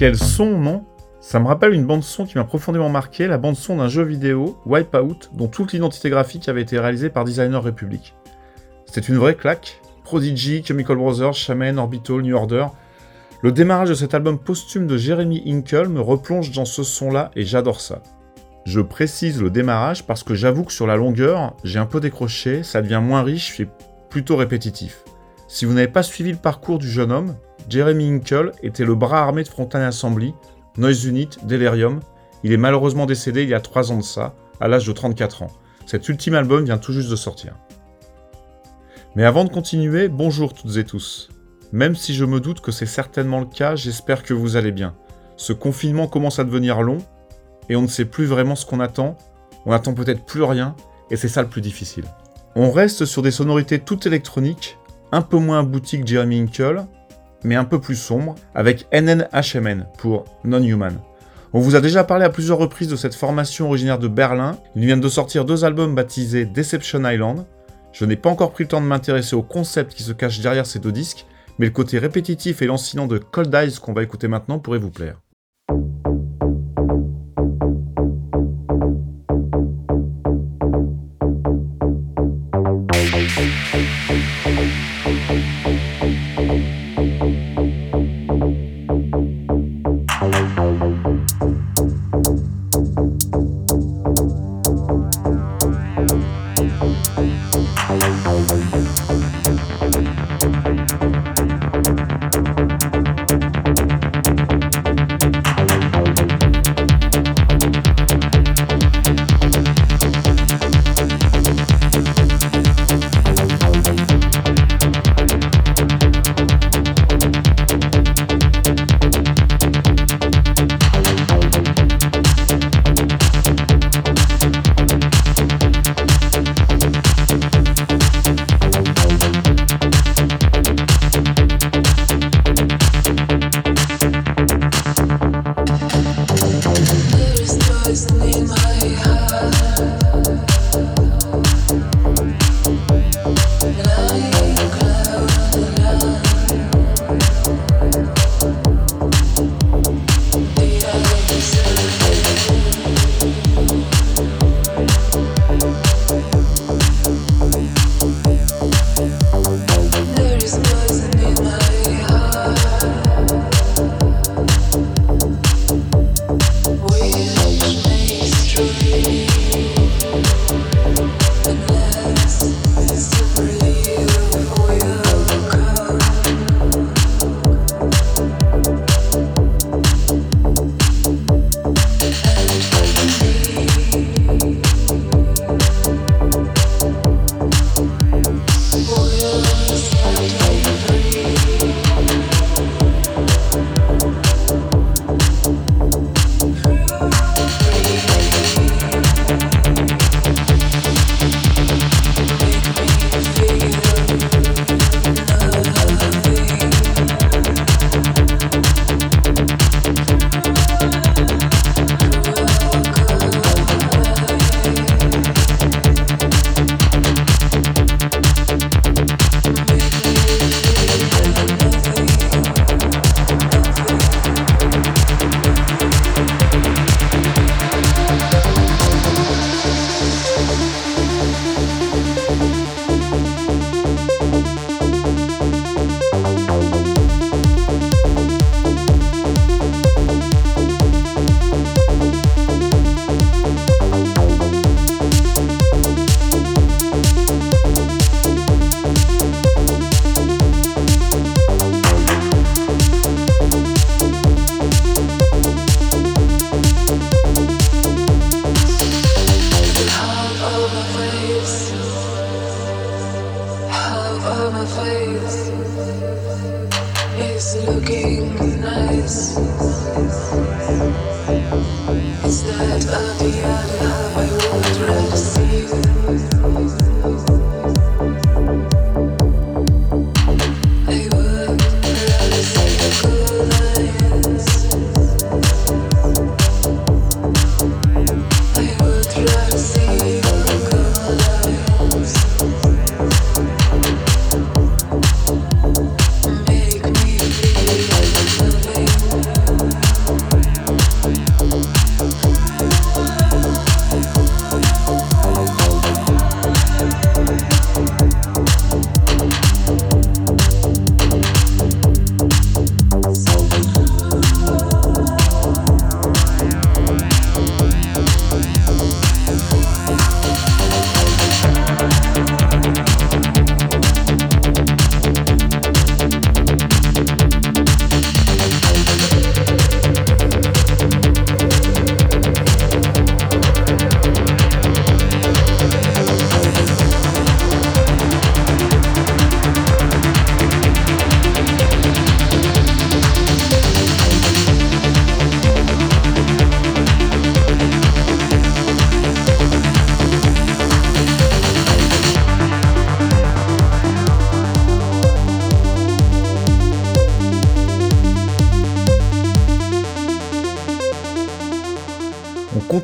Quel son, non? Ça me rappelle une bande-son qui m'a profondément marqué, la bande-son d'un jeu vidéo, Wipeout, dont toute l'identité graphique avait été réalisée par Designer Republic. C'était une vraie claque. Prodigy, Chemical Brothers, Shaman, Orbital, New Order. Le démarrage de cet album posthume de Jeremy Hinkle me replonge dans ce son-là et j'adore ça. Je précise le démarrage parce que j'avoue que sur la longueur, j'ai un peu décroché, ça devient moins riche et plutôt répétitif. Si vous n'avez pas suivi le parcours du jeune homme, Jeremy Hinkle était le bras armé de Frontline Assembly, Noise Unit, Delirium. Il est malheureusement décédé il y a 3 ans de ça, à l'âge de 34 ans. Cet ultime album vient tout juste de sortir. Mais avant de continuer, bonjour toutes et tous. Même si je me doute que c'est certainement le cas, j'espère que vous allez bien. Ce confinement commence à devenir long, et on ne sait plus vraiment ce qu'on attend, on attend peut-être plus rien, et c'est ça le plus difficile. On reste sur des sonorités toutes électroniques, un peu moins boutique Jeremy Hinkle, mais un peu plus sombre, avec NNHMN pour Non-Human. On vous a déjà parlé à plusieurs reprises de cette formation originaire de Berlin. Ils viennent de sortir deux albums baptisés Deception Island. Je n'ai pas encore pris le temps de m'intéresser au concept qui se cache derrière ces deux disques, mais le côté répétitif et lancinant de Cold Eyes qu'on va écouter maintenant pourrait vous plaire.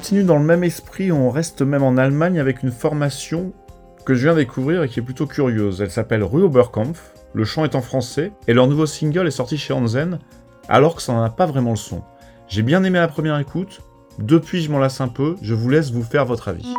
Continue dans le même esprit, on reste même en Allemagne avec une formation que je viens de découvrir et qui est plutôt curieuse. Elle s'appelle Rue Oberkampf, le chant est en français, et leur nouveau single est sorti chez Hansen, alors que ça n'en pas vraiment le son. J'ai bien aimé la première écoute, depuis je m'en lasse un peu, je vous laisse vous faire votre avis.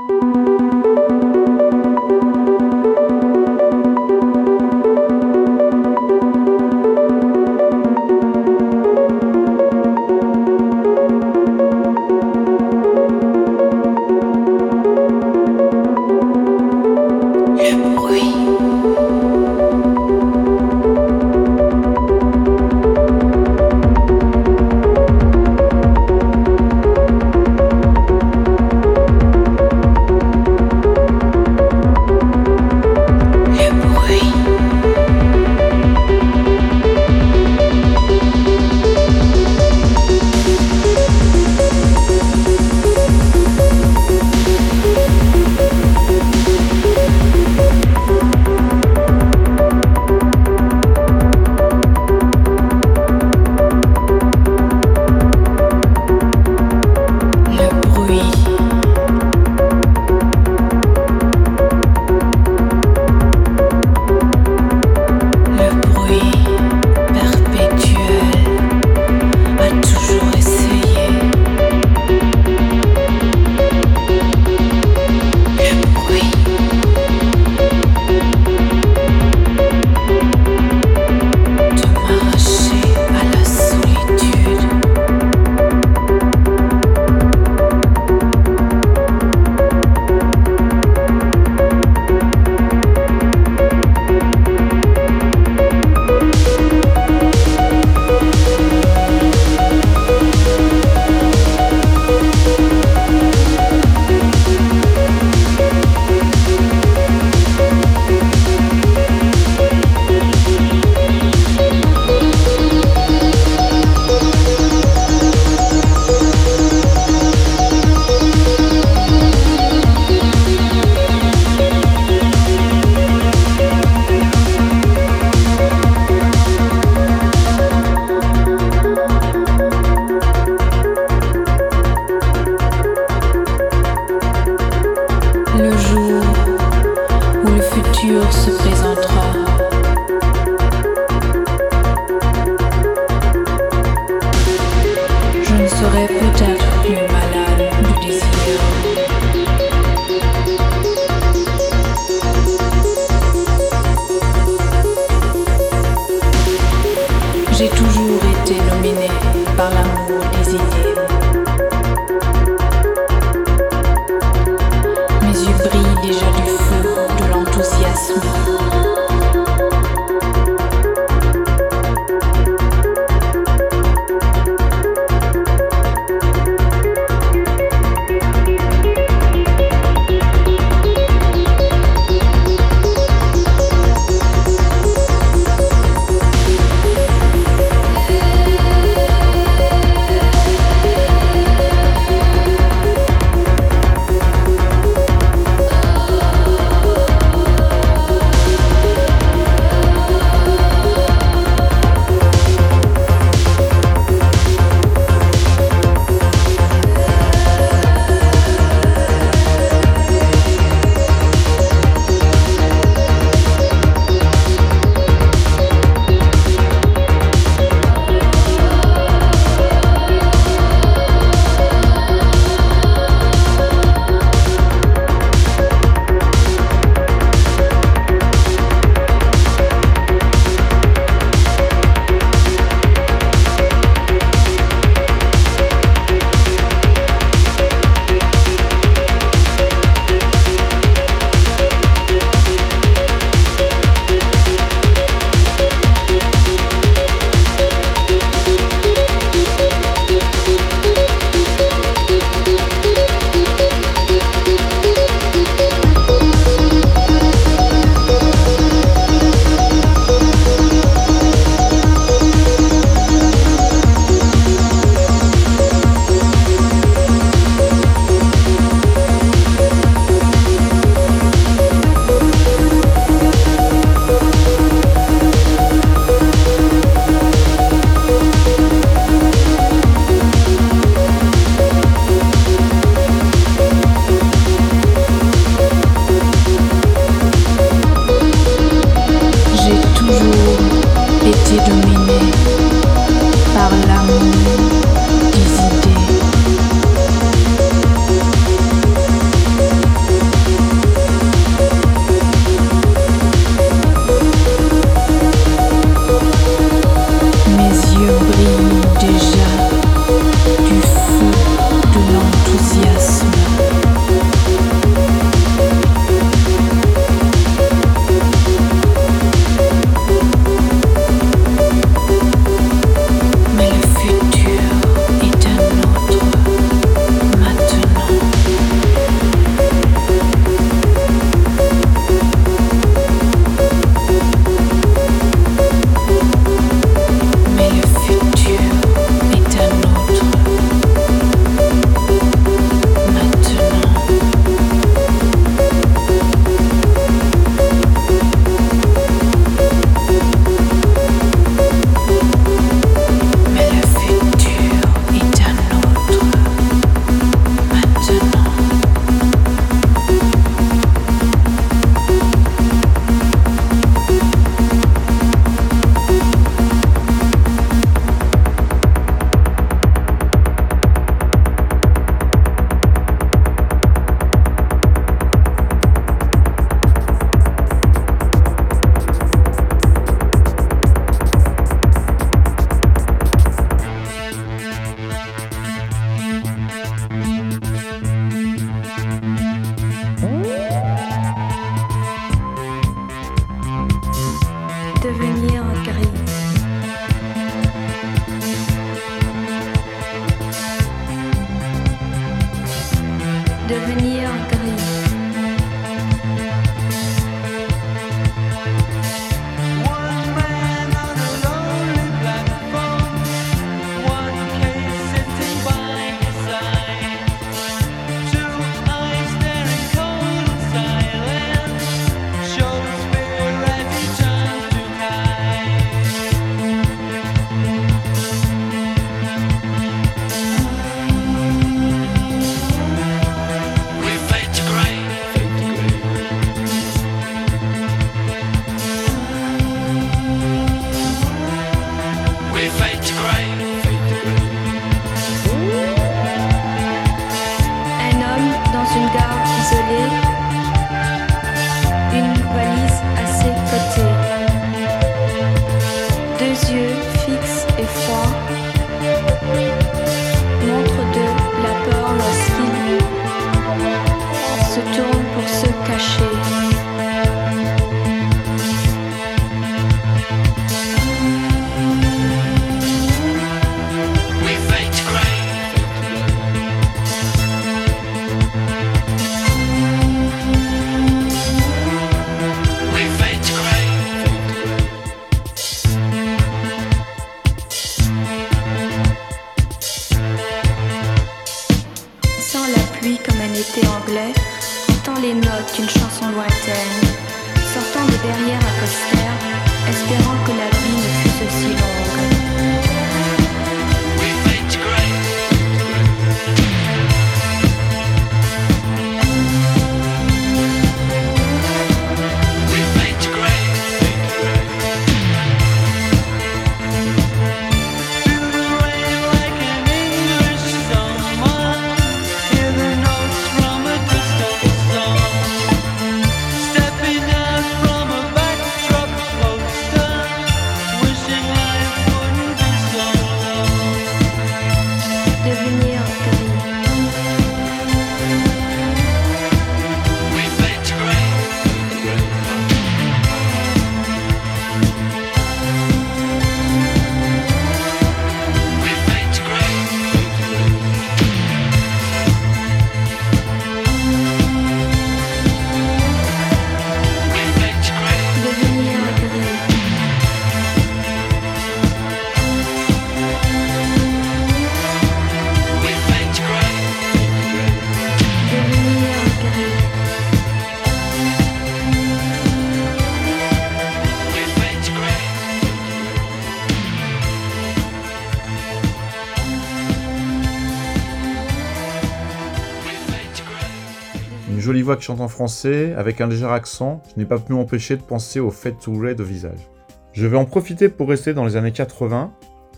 Voix qui chante en français, avec un léger accent, je n'ai pas pu m'empêcher de penser au fait to de visage. Je vais en profiter pour rester dans les années 80,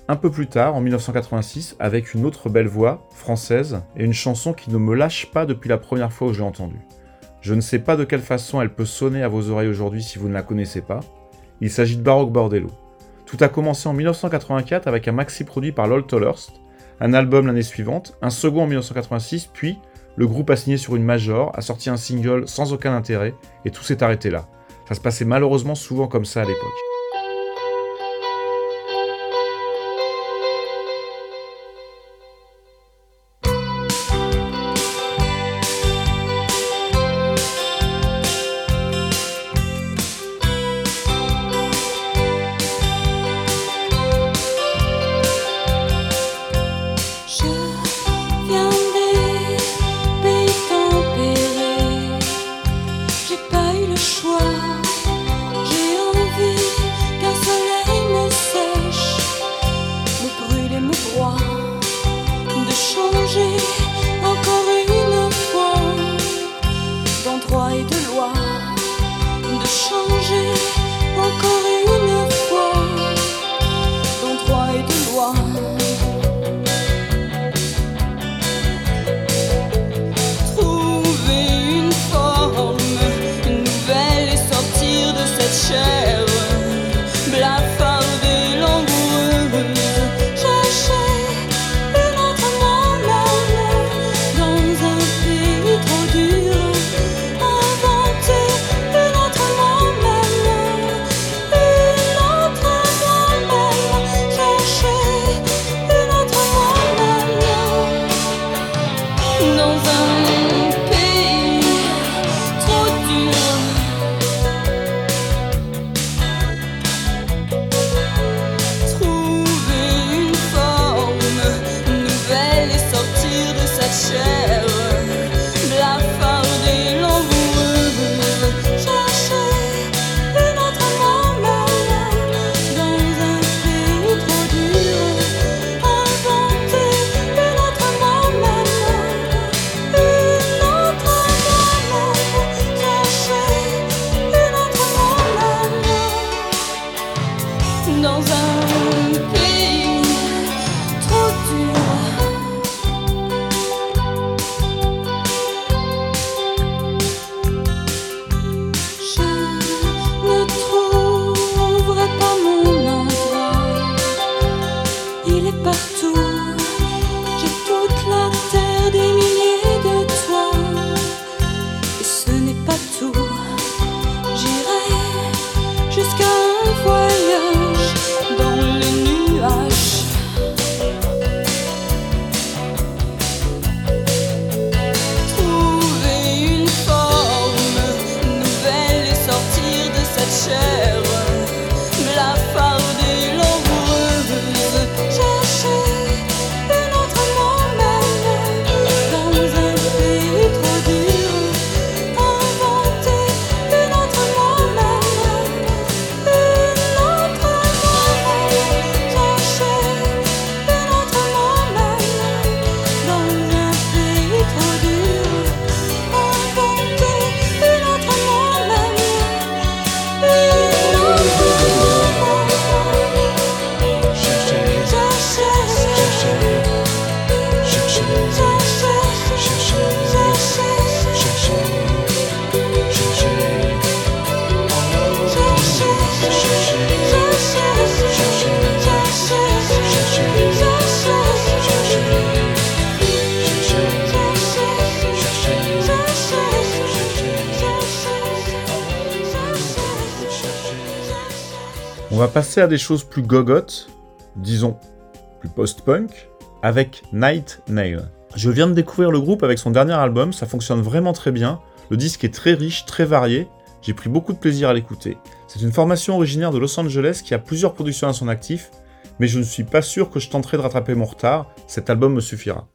un peu plus tard, en 1986, avec une autre belle voix, française, et une chanson qui ne me lâche pas depuis la première fois où je l'ai entendue. Je ne sais pas de quelle façon elle peut sonner à vos oreilles aujourd'hui si vous ne la connaissez pas. Il s'agit de Baroque Bordello. Tout a commencé en 1984 avec un maxi produit par Lol Tollerst, un album l'année suivante, un second en 1986, puis le groupe a signé sur une major, a sorti un single sans aucun intérêt, et tout s'est arrêté là. Ça se passait malheureusement souvent comme ça à l'époque. Des choses plus gogottes, disons plus post-punk, avec Night Nail. Je viens de découvrir le groupe avec son dernier album, ça fonctionne vraiment très bien, le disque est très riche, très varié, j'ai pris beaucoup de plaisir à l'écouter. C'est une formation originaire de Los Angeles qui a plusieurs productions à son actif, mais je ne suis pas sûr que je tenterai de rattraper mon retard, cet album me suffira.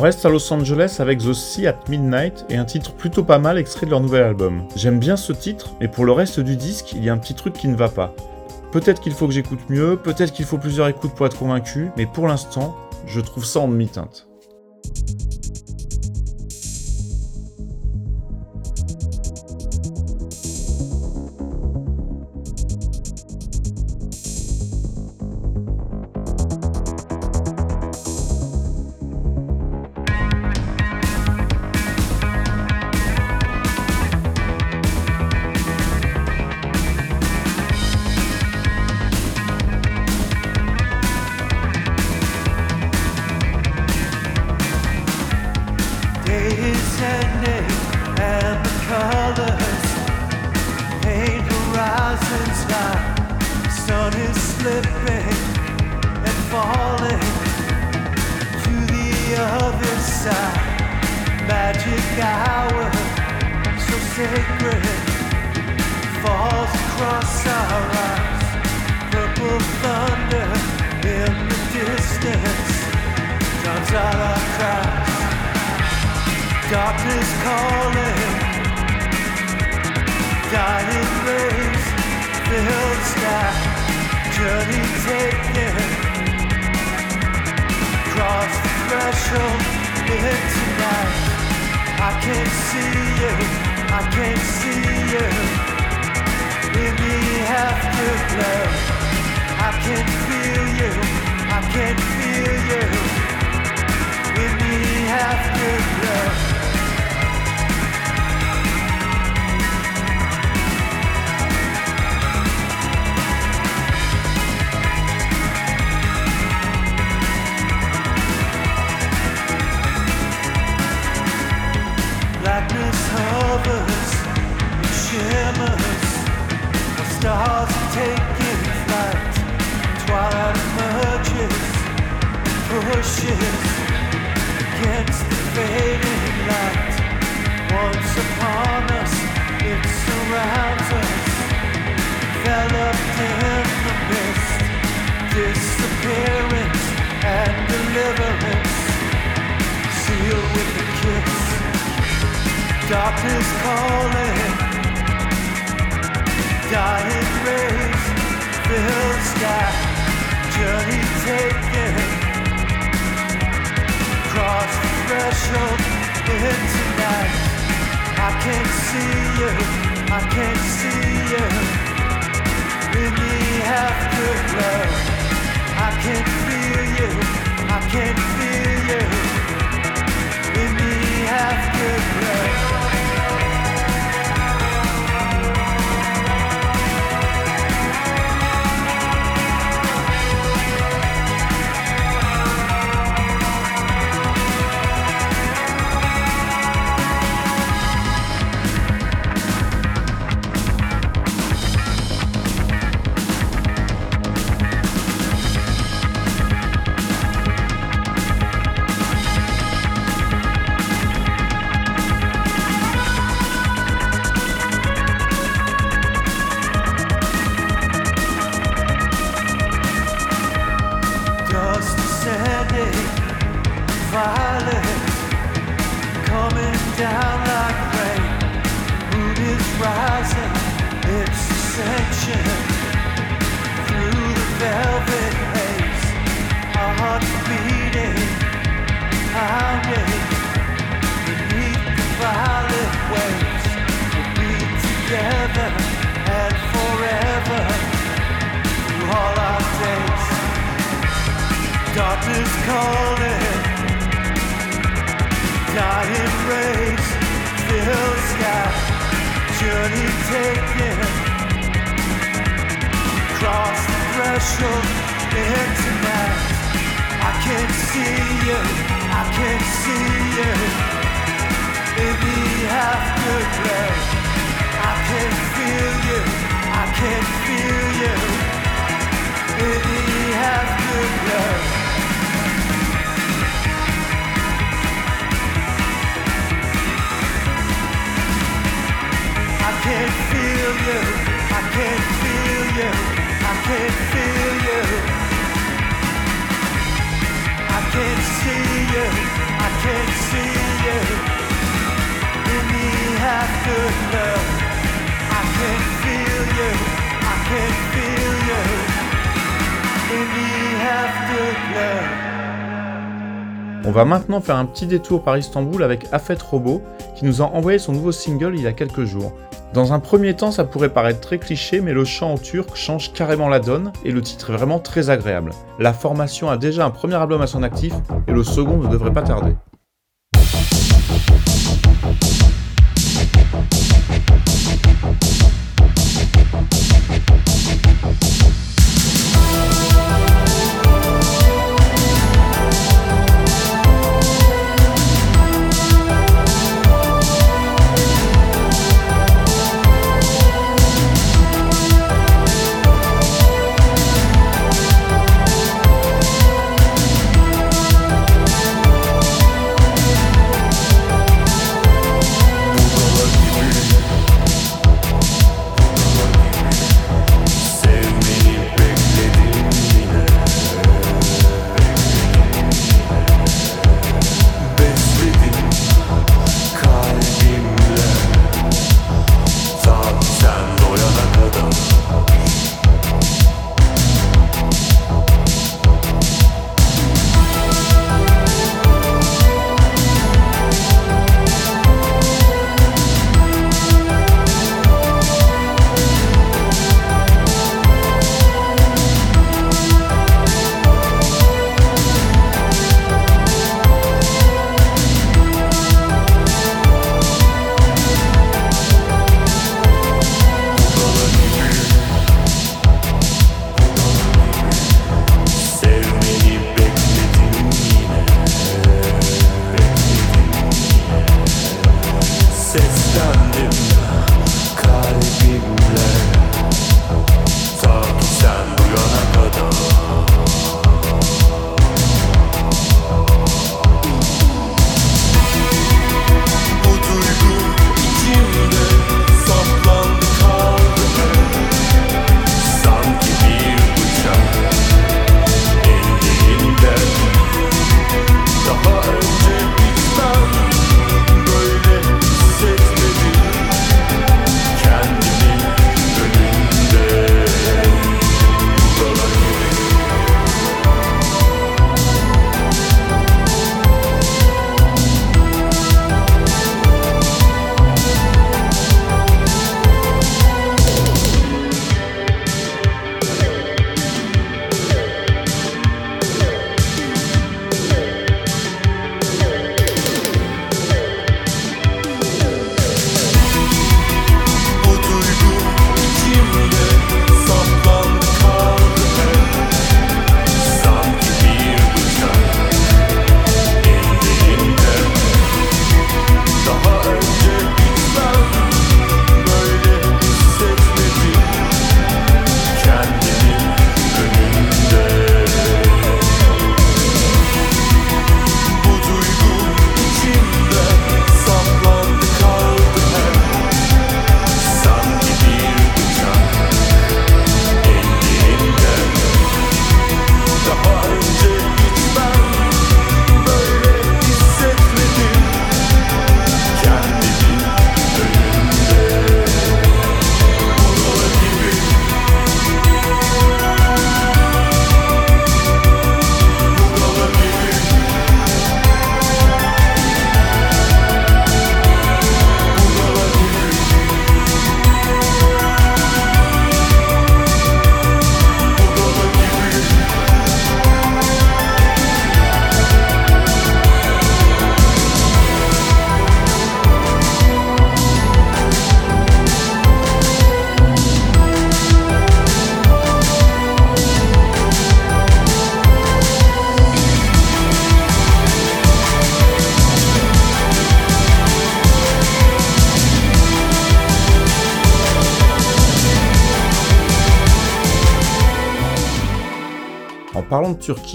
Reste à Los Angeles avec The Sea at Midnight et un titre plutôt pas mal extrait de leur nouvel album. J'aime bien ce titre, mais pour le reste du disque, il y a un petit truc qui ne va pas. Peut-être qu'il faut que j'écoute mieux, peut-être qu'il faut plusieurs écoutes pour être convaincu, mais pour l'instant, je trouve ça en demi-teinte. On va maintenant faire un petit détour par Istanbul avec Afet Robo, qui nous a envoyé son nouveau single il y a quelques jours. Dans un premier temps, ça pourrait paraître très cliché, mais le chant en turc change carrément la donne et le titre est vraiment très agréable. La formation a déjà un premier album à son actif et le second ne devrait pas tarder.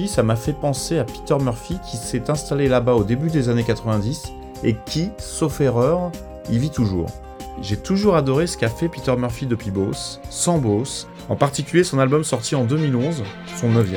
Ça m'a fait penser à Peter Murphy qui s'est installé là-bas au début des années 90 et qui, sauf erreur, y vit toujours. J'ai toujours adoré ce qu'a fait Peter Murphy depuis Boss, sans Boss, en particulier son album sorti en 2011, son 9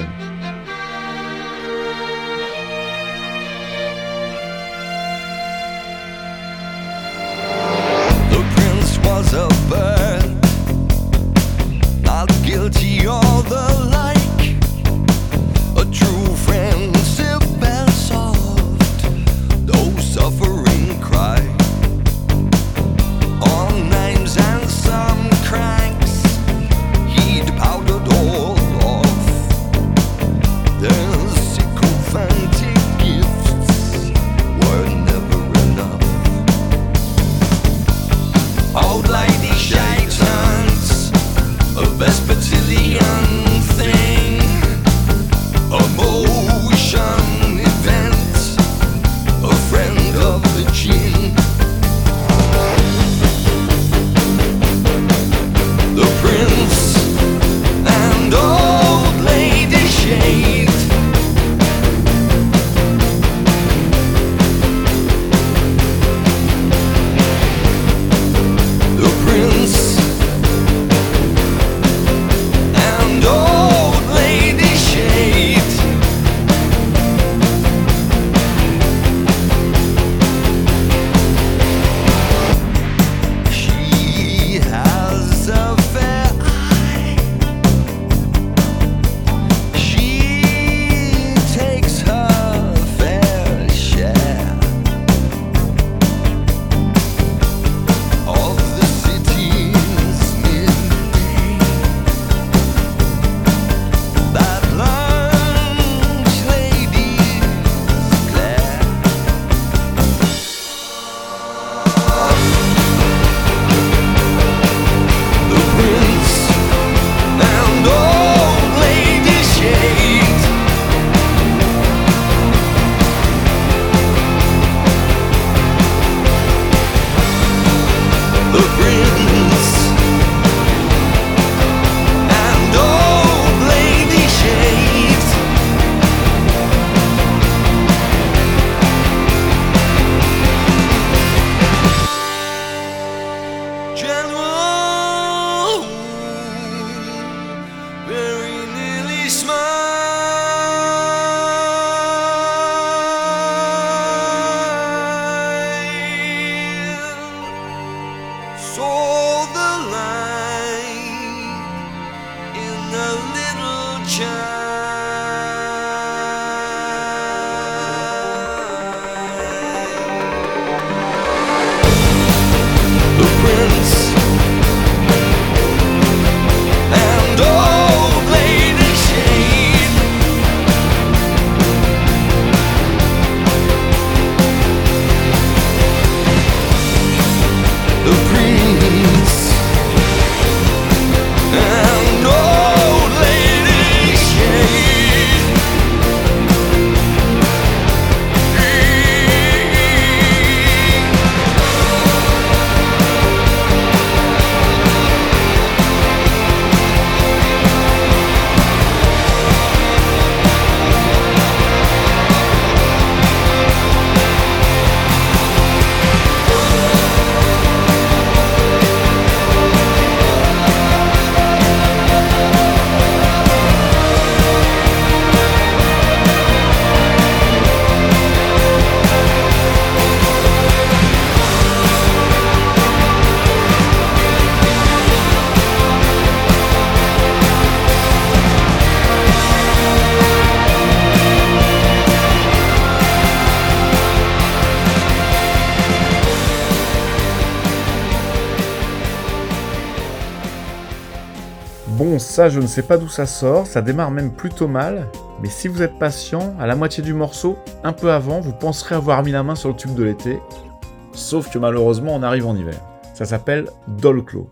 ça, je ne sais pas d'où ça sort, ça démarre même plutôt mal, mais si vous êtes patient, à la moitié du morceau, un peu avant, vous penserez avoir mis la main sur le tube de l'été, sauf que malheureusement, on arrive en hiver. Ça s'appelle Dolclo.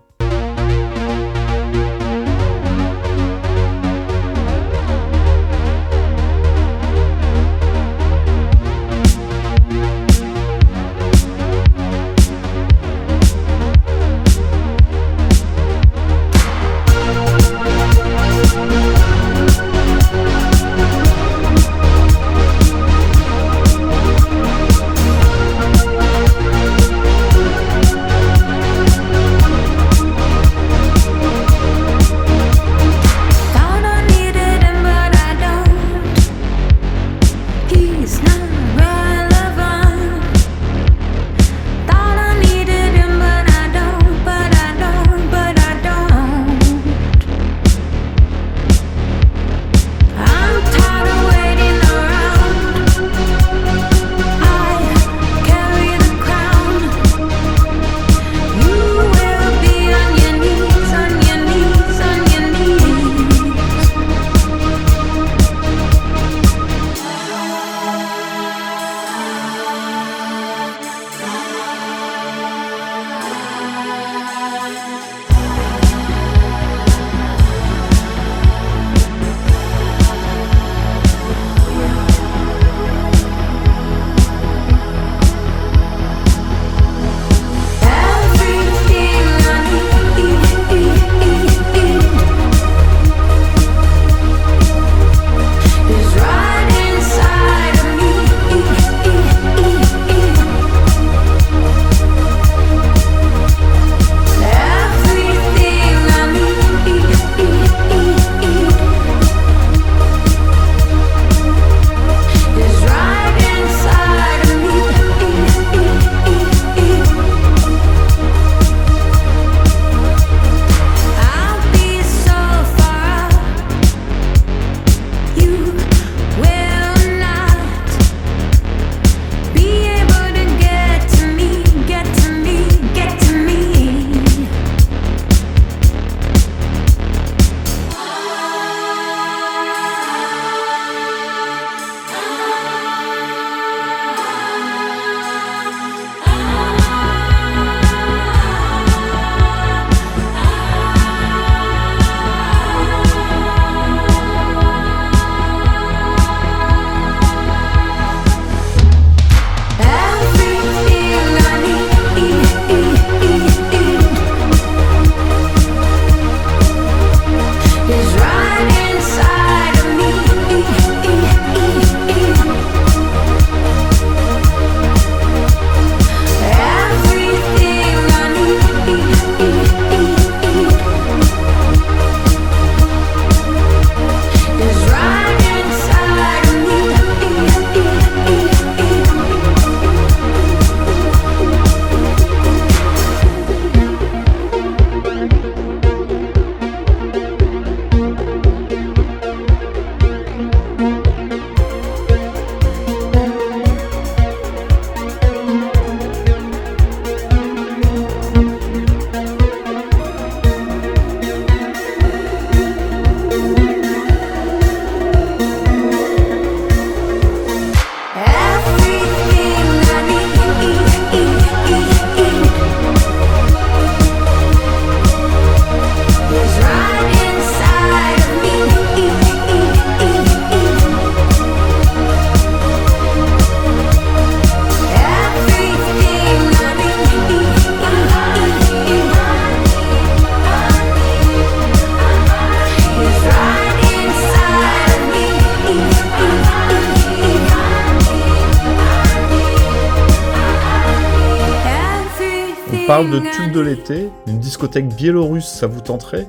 Discothèque biélorusse, ça vous tenterait?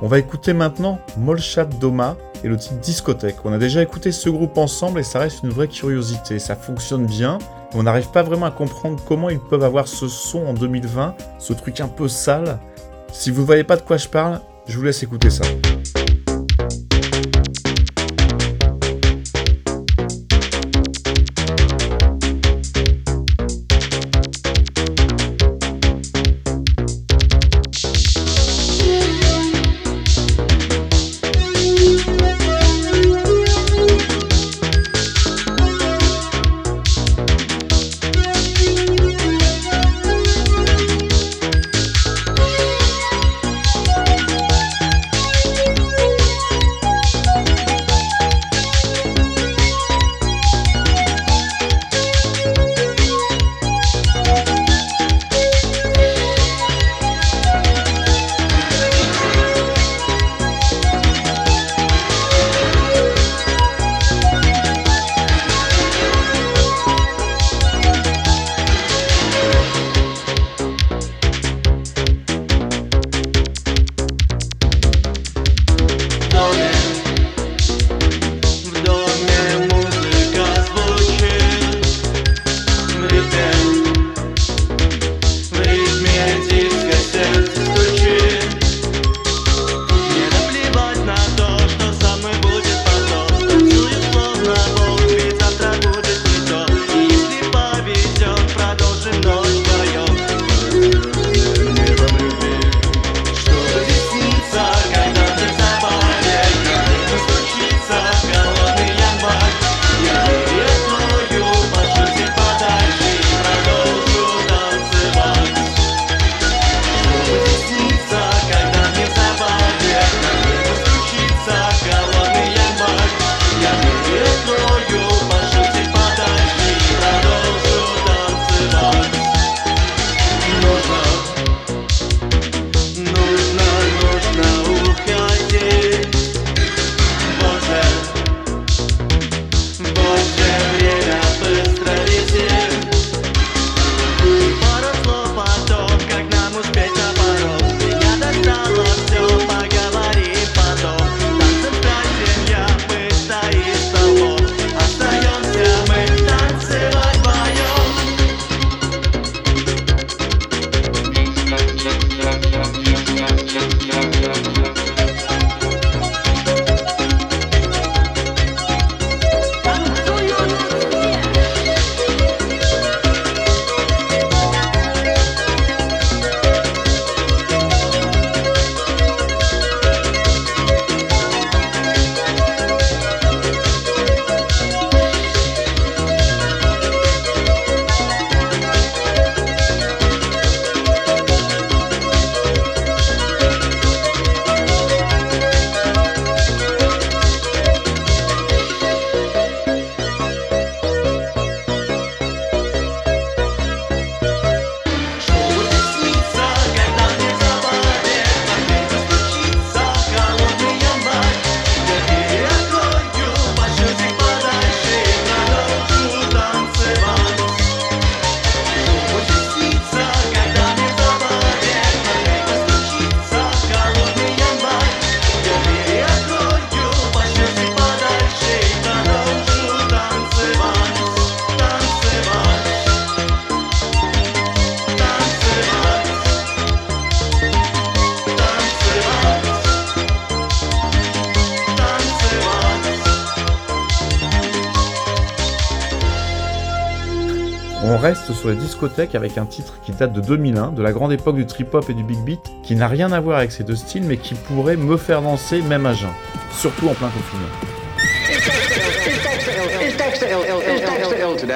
On va écouter maintenant Molchat Doma et le titre Discothèque. On a déjà écouté ce groupe ensemble et ça reste une vraie curiosité. Ça fonctionne bien. On n'arrive pas vraiment à comprendre comment ils peuvent avoir ce son en 2020, ce truc un peu sale. Si vous ne voyez pas de quoi je parle, je vous laisse écouter ça. Discothèques avec un titre qui date de 2001, de la grande époque du trip-hop et du big beat, qui n'a rien à voir avec ces deux styles, mais qui pourrait me faire danser même à jeun, surtout en plein confinement.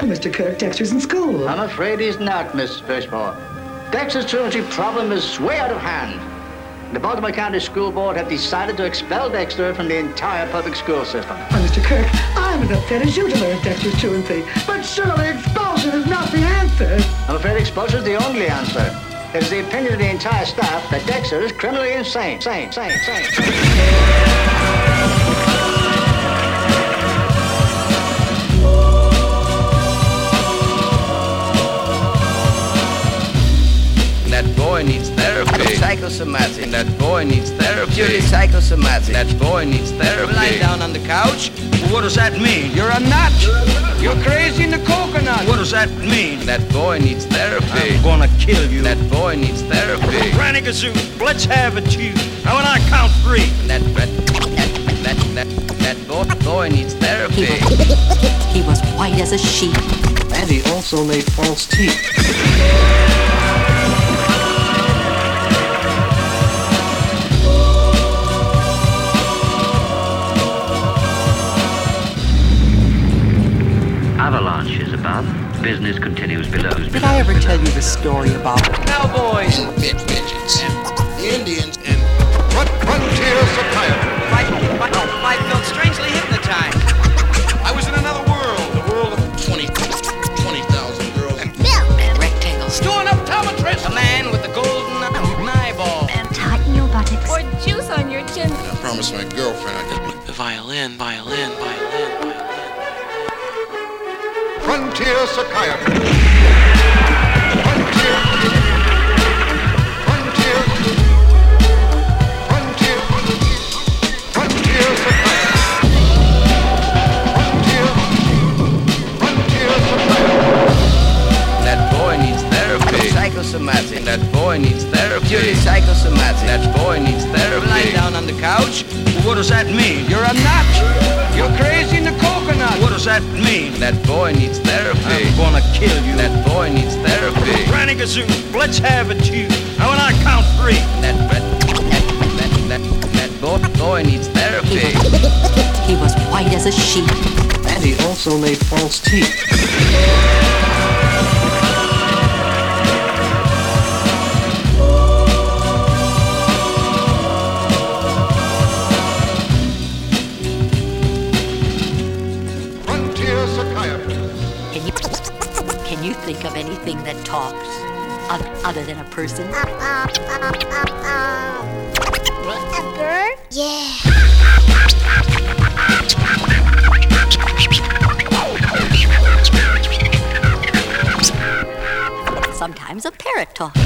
Mr. Kirk, Dexter's in school. I'm afraid he's not, Miss Fishmore. Dexter's truancy problem is way out of hand. The Baltimore County School Board have decided to expel Dexter from the entire public school system. Oh, Mr. Kirk, I'm as upset as you to learn Dexter's truancy, but surely expulsion is not the answer. I'm afraid expulsion is the only answer. It is the opinion of the entire staff that Dexter is criminally insane. Sane, sane, sane. That boy needs therapy. Psychosomatic. That boy needs therapy. Purely psychosomatic. That boy needs therapy. Lying down on the couch. What does that mean? You're a nut. You're crazy in the coconut. What does that mean? That boy needs therapy. I'm gonna kill you. That boy needs therapy. Granny Gazoo, let's have it to you. Now when I count three. That that that that that, that boy, boy needs therapy. He was white as a sheet. And he also made false teeth. Business continues below. Did I ever tell you the story about Cowboys. Midgets and Frontier psychiatry. Frontier. Frontier. Frontier. Frontier psychiatry. Frontier. Frontier. That boy needs therapy. Psychosomatic. That boy needs therapy. Purely psychosomatic. That boy needs Lying down on the couch. What does that mean? You're a nut. You're crazy in the coconut. What does that mean? That boy needs therapy. I'm gonna kill you. That boy needs therapy. Granny Gazoo, let's have it to you. Now when I count three. That that that that that boy boy needs therapy. He was white as a sheet. And he also made false teeth. Talks oth- other than a person? A bird? Yeah. Sometimes a parrot talks.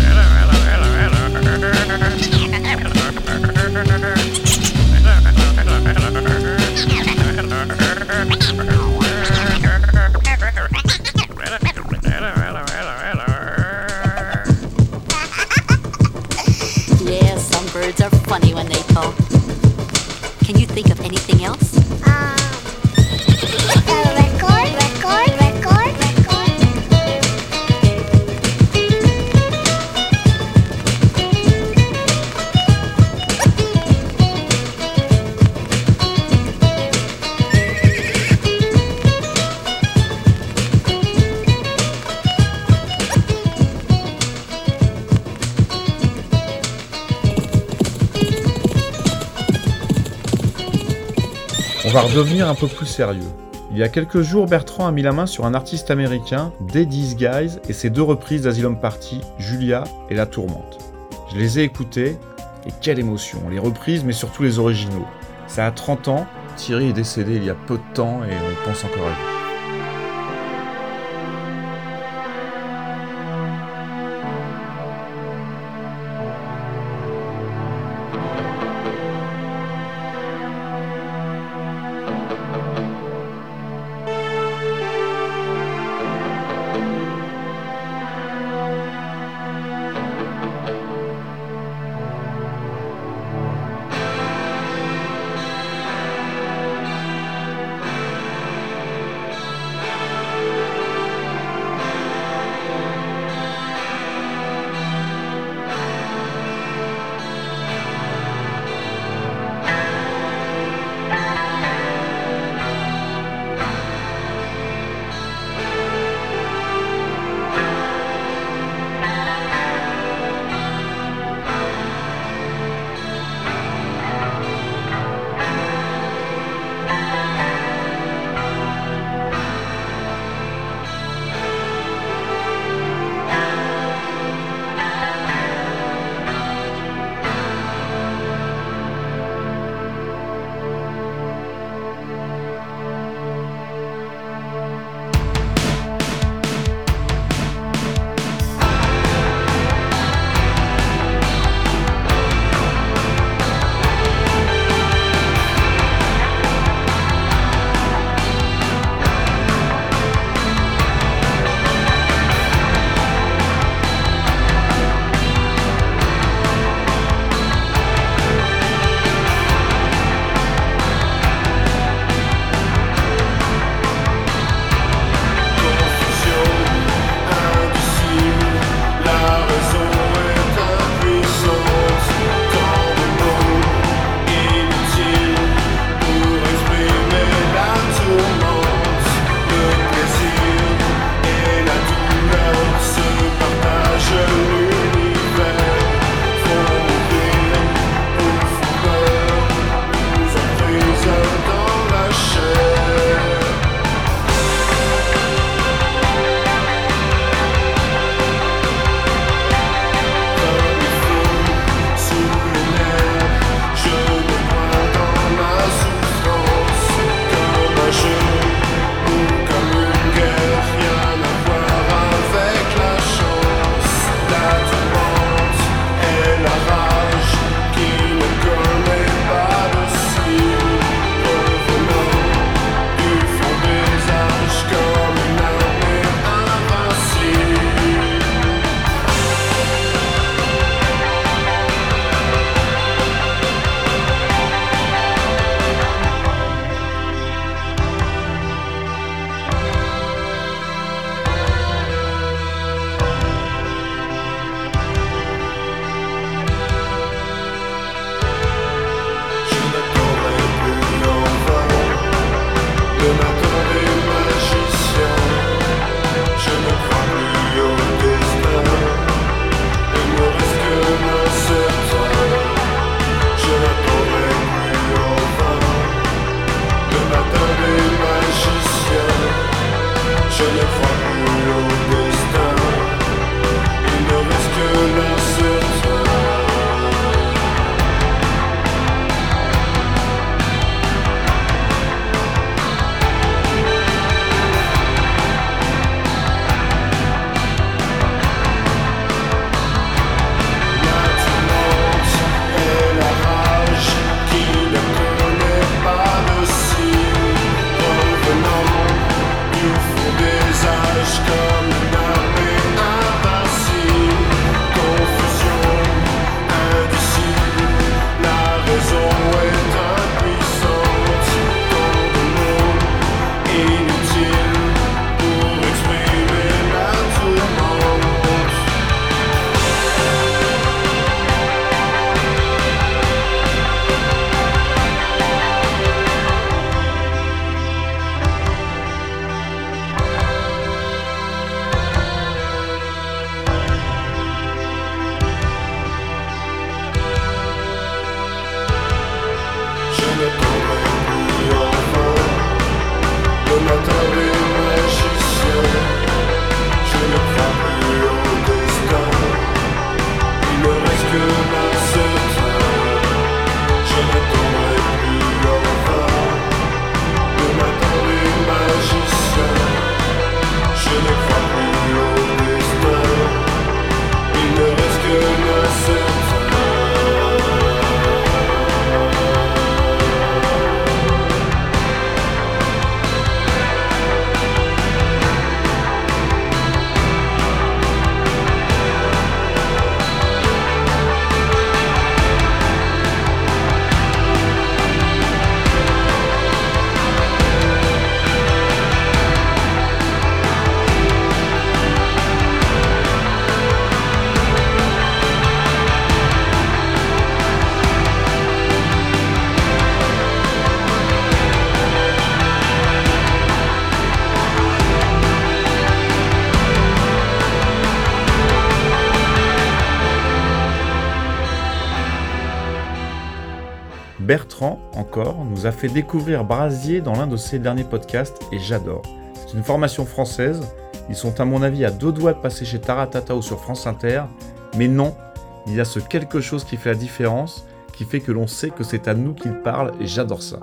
Va redevenir un peu plus sérieux. Il y a quelques jours, Bertrand a mis la main sur un artiste américain, Dead Guys, et ses deux reprises d'Asylum Party, Julia et La Tourmente. Je les ai écoutées, et quelle émotion, les reprises, mais surtout les originaux. Ça a 30 ans, Thierry est décédé il y a peu de temps, et on pense encore à lui. A fait découvrir Brasier dans l'un de ses derniers podcasts et j'adore. C'est une formation française, ils sont à mon avis à deux doigts de passer chez Taratata ou sur France Inter, mais non, il y a ce quelque chose qui fait la différence, qui fait que l'on sait que c'est à nous qu'ils parlent et j'adore ça.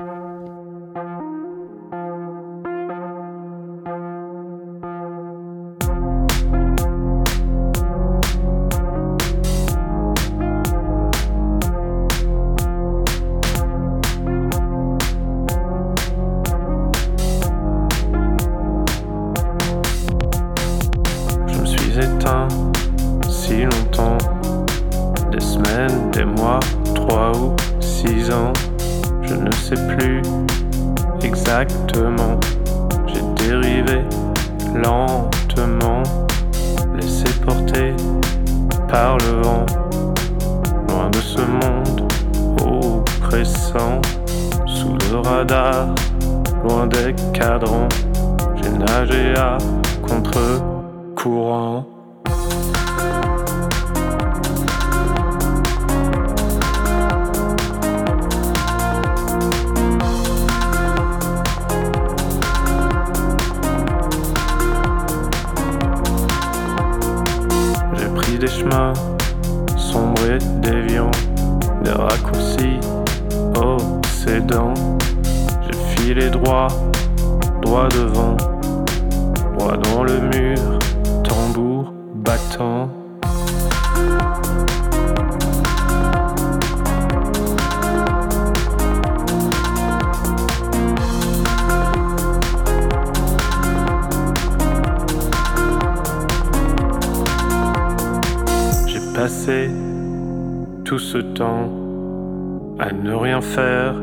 Déviants, des raccourcis obsédants. J'ai filé droit, droit devant, droit dans le mur, tambour battant. J'ai passé tout ce temps à ne rien faire,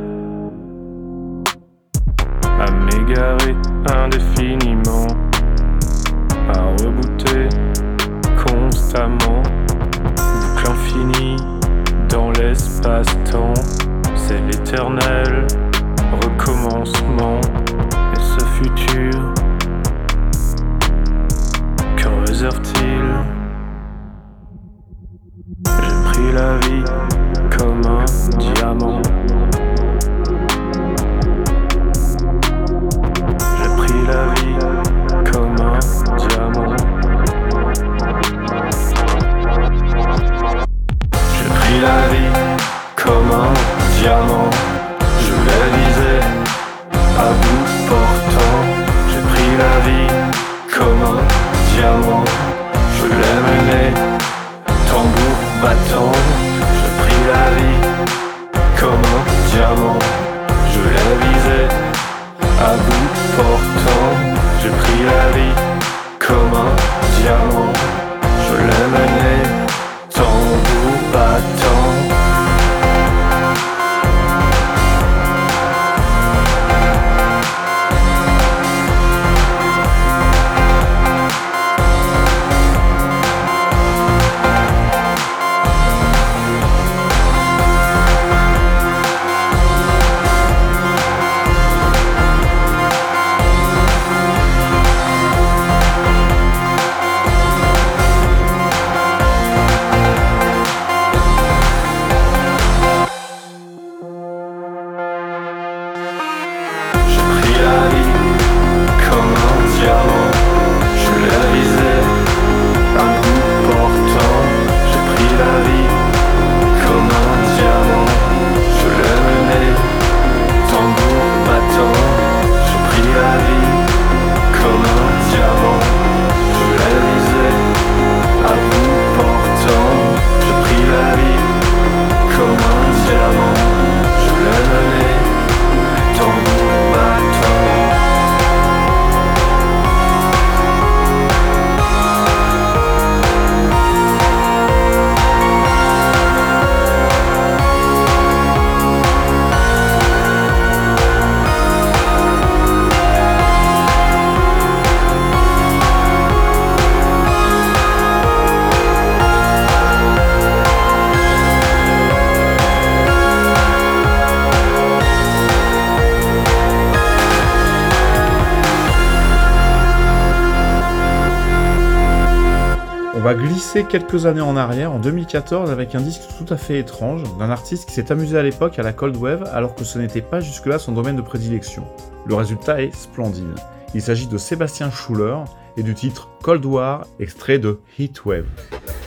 à m'égarer indéfiniment, à rebooter constamment, boucle infinie dans l'espace-temps, c'est l'éternel recommencement, et ce futur, que réserve-t-il? La vie comme un diamant? Quelques années en arrière, en 2014, avec un disque tout à fait étrange, d'un artiste qui s'est amusé à l'époque à la Cold Wave alors que ce n'était pas jusque-là son domaine de prédilection. Le résultat est splendide. Il s'agit de Sébastien Schuller et du titre Cold War, extrait de Heatwave. J'ai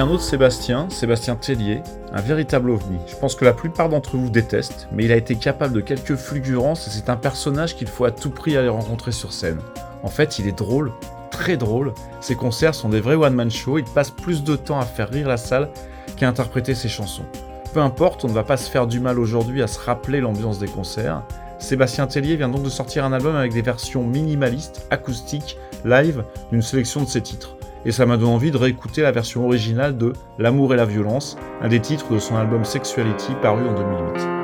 un autre Sébastien, Sébastien Tellier, un véritable ovni. Je pense que la plupart d'entre vous détestent, mais il a été capable de quelques fulgurances et c'est un personnage qu'il faut à tout prix aller rencontrer sur scène. En fait, il est drôle, très drôle. Ses concerts sont des vrais one-man shows, il passe plus de temps à faire rire la salle qu'à interpréter ses chansons. Peu importe, on ne va pas se faire du mal aujourd'hui à se rappeler l'ambiance des concerts. Sébastien Tellier vient donc de sortir un album avec des versions minimalistes, acoustiques, live, d'une sélection de ses titres. Et ça m'a donné envie de réécouter la version originale de L'amour et la violence, un des titres de son album Sexuality paru en 2008.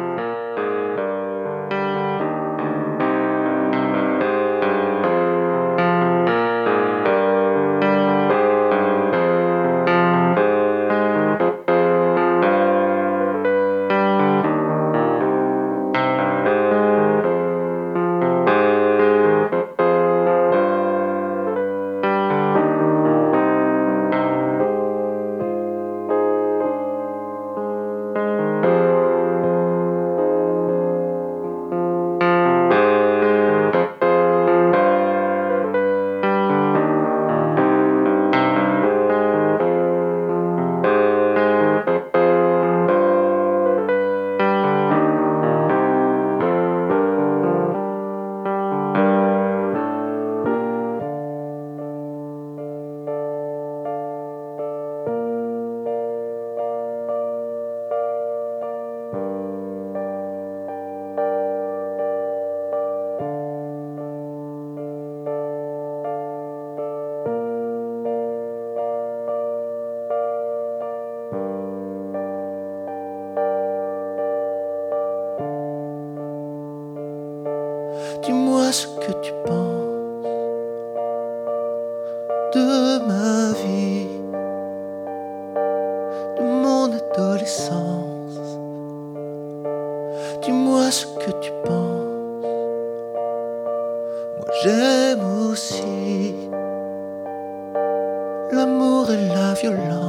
J'aime aussi l'amour et la violence.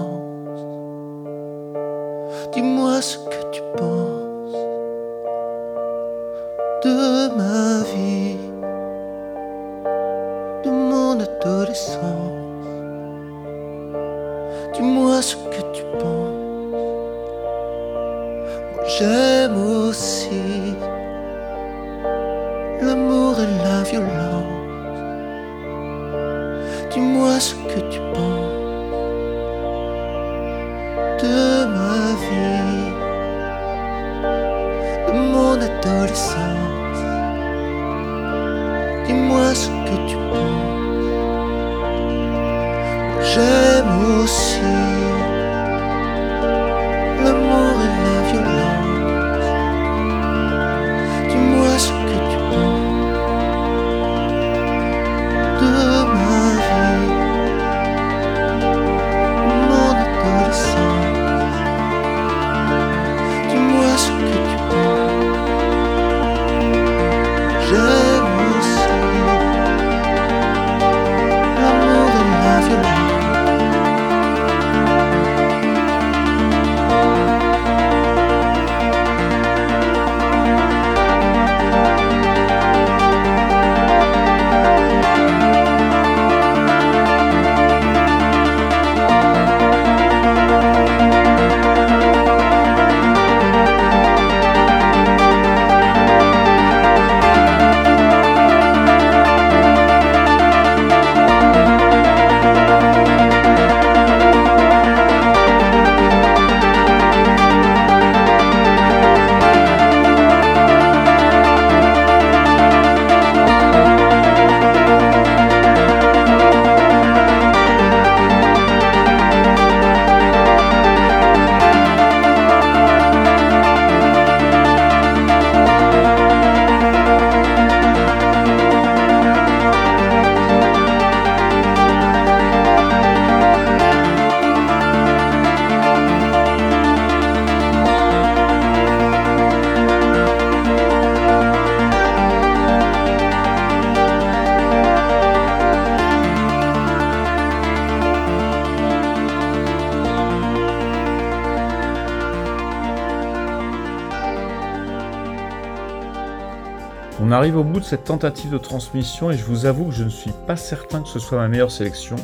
On arrive au bout de cette tentative de transmission et je vous avoue que je ne suis pas certain que ce soit ma meilleure sélection,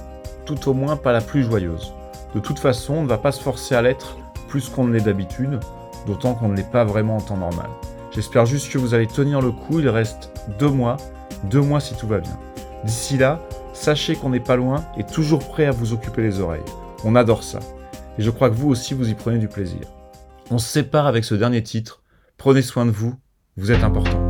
tout au moins pas la plus joyeuse. De toute façon, on ne va pas se forcer à l'être plus qu'on ne l'est d'habitude, d'autant qu'on ne l'est pas vraiment en temps normal. J'espère juste que vous allez tenir le coup, il reste deux mois, deux mois si tout va bien. D'ici là, sachez qu'on n'est pas loin et toujours prêt à vous occuper les oreilles. On adore ça. Et je crois que vous aussi vous y prenez du plaisir. On se sépare avec ce dernier titre. Prenez soin de vous, vous êtes important.